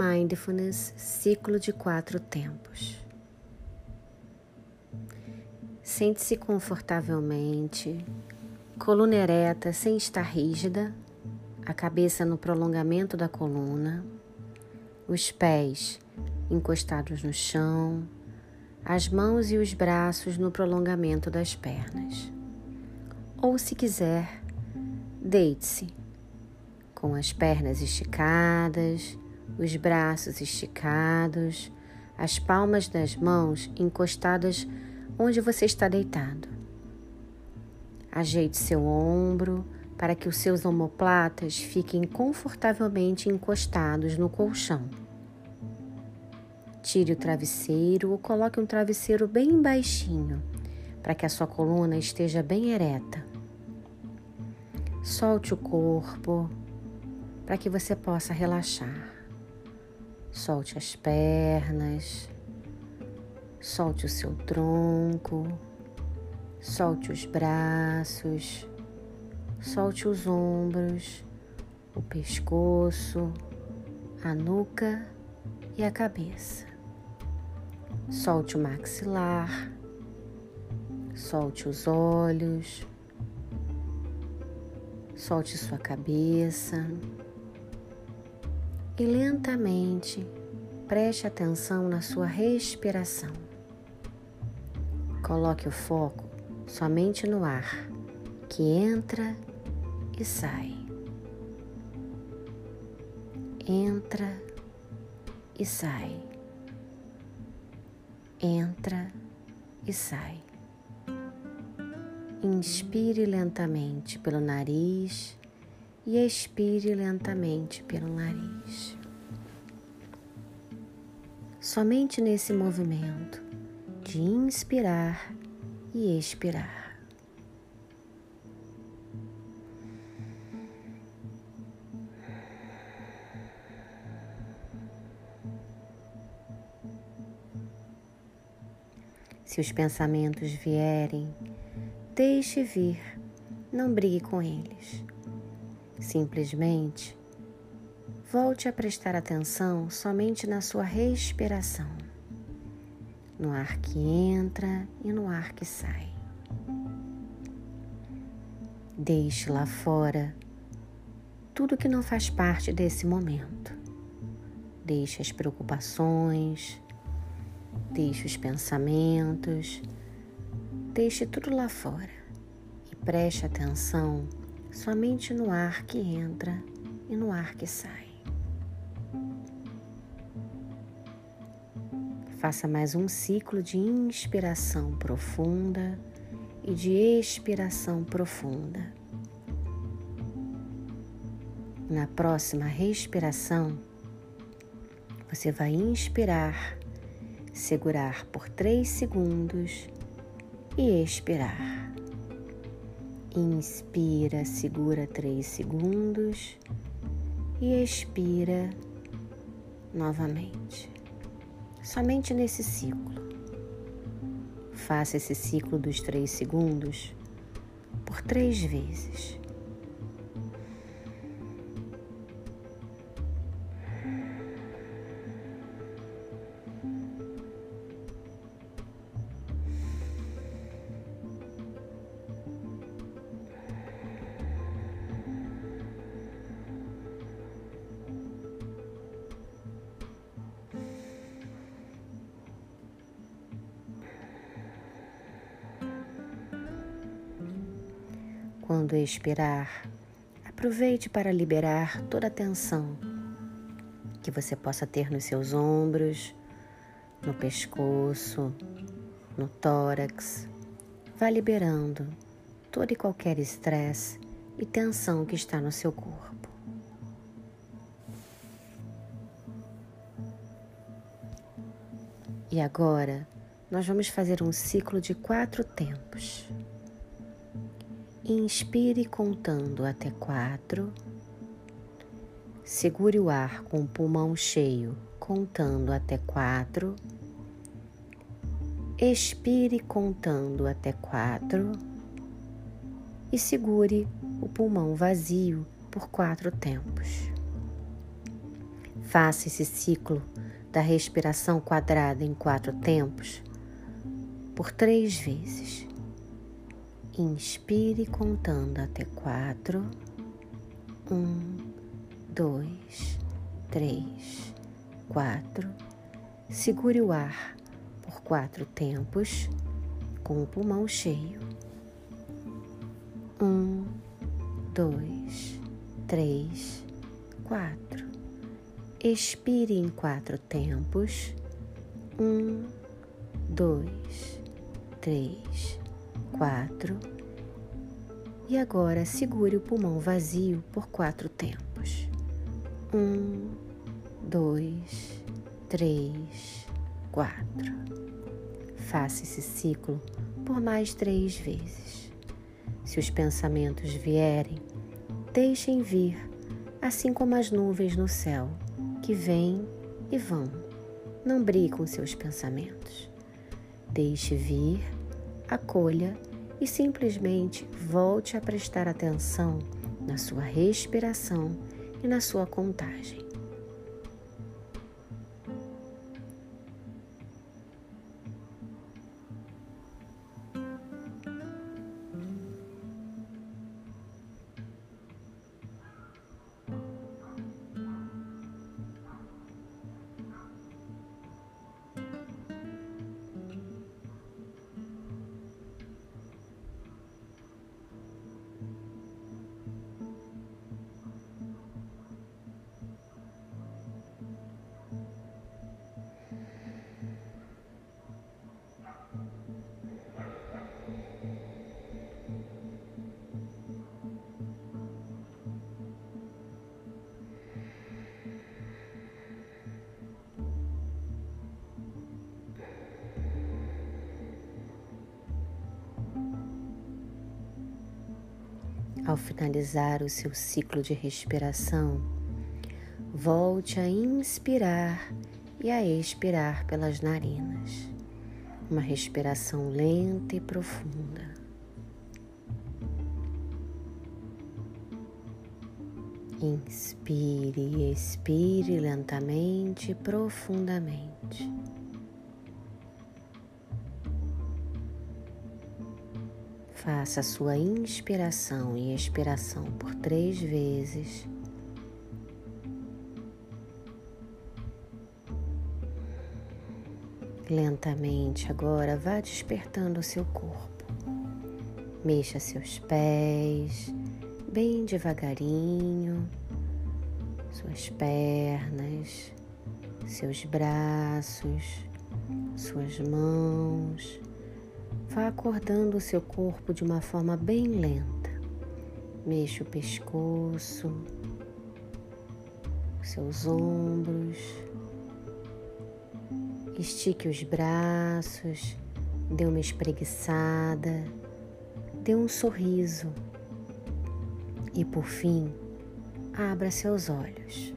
Mindfulness Ciclo de Quatro Tempos. Sente-se confortavelmente, coluna ereta sem estar rígida, a cabeça no prolongamento da coluna, os pés encostados no chão, as mãos e os braços no prolongamento das pernas. Ou, se quiser, deite-se com as pernas esticadas, os braços esticados, as palmas das mãos encostadas onde você está deitado. Ajeite seu ombro para que os seus omoplatas fiquem confortavelmente encostados no colchão. Tire o travesseiro ou coloque um travesseiro bem baixinho para que a sua coluna esteja bem ereta. Solte o corpo para que você possa relaxar. Solte as pernas, solte o seu tronco, solte os braços, solte os ombros, o pescoço, a nuca e a cabeça. Solte o maxilar, solte os olhos, solte sua cabeça e lentamente preste atenção na sua respiração. Coloque o foco somente no ar que entra e sai. Entra e sai. Entra e sai. Inspire lentamente pelo nariz e expire lentamente pelo nariz. Somente nesse movimento de inspirar e expirar. Se os pensamentos vierem, deixe vir, não brigue com eles. Simplesmente volte a prestar atenção somente na sua respiração, no ar que entra e no ar que sai. Deixe lá fora tudo que não faz parte desse momento. Deixe as preocupações, deixe os pensamentos, deixe tudo lá fora e preste atenção somente no ar que entra e no ar que sai. Faça mais um ciclo de inspiração profunda e de expiração profunda. Na próxima respiração, você vai inspirar, segurar por três segundos e expirar. Inspira, segura três segundos e expira novamente. Somente nesse ciclo. Faça esse ciclo dos três segundos por três vezes. Quando expirar, aproveite para liberar toda a tensão que você possa ter nos seus ombros, no pescoço, no tórax. Vá liberando todo e qualquer estresse e tensão que está no seu corpo. E agora nós vamos fazer um ciclo de quatro tempos. Inspire contando até quatro. Segure o ar com o pulmão cheio, contando até quatro. Expire contando até quatro. E segure o pulmão vazio por quatro tempos. Faça esse ciclo da respiração quadrada em quatro tempos por três vezes. Inspire contando até quatro. Um, dois, três, quatro. Segure o ar por quatro tempos com o pulmão cheio. Um, dois, três, quatro. Expire em quatro tempos. Um, dois, três, quatro. E agora segure o pulmão vazio por quatro tempos. Um, dois, três, quatro. Faça esse ciclo por mais três vezes. Se os pensamentos vierem, deixem vir, assim como as nuvens no céu, que vêm e vão. Não brigue com seus pensamentos. Deixe vir acolha e simplesmente volte a prestar atenção na sua respiração e na sua contagem. Ao finalizar o seu ciclo de respiração, volte a inspirar e a expirar pelas narinas. Uma respiração lenta e profunda. Inspire e expire lentamente e profundamente. Faça a sua inspiração e expiração por três vezes. Lentamente agora vá despertando o seu corpo. Mexa seus pés, bem devagarinho, suas pernas, seus braços, suas mãos Vá acordando o seu corpo de uma forma bem lenta. Mexa o pescoço, seus ombros, estique os braços, dê uma espreguiçada, dê um sorriso e, por fim, abra seus olhos.